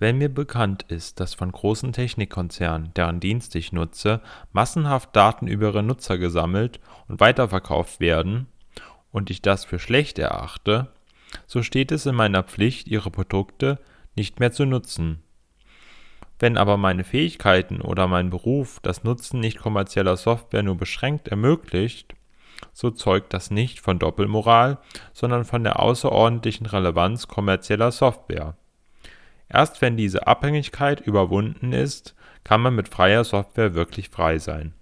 Wenn mir bekannt ist, dass von großen Technikkonzernen, deren Dienste ich nutze, massenhaft Daten über ihre Nutzer gesammelt und weiterverkauft werden und ich das für schlecht erachte, so steht es in meiner Pflicht, ihre Produkte nicht mehr zu nutzen. Wenn aber meine Fähigkeiten oder mein Beruf das Nutzen nicht kommerzieller Software nur beschränkt ermöglicht, so zeugt das nicht von Doppelmoral, sondern von der außerordentlichen Relevanz kommerzieller Software. Erst wenn diese Abhängigkeit überwunden ist, kann man mit freier Software wirklich frei sein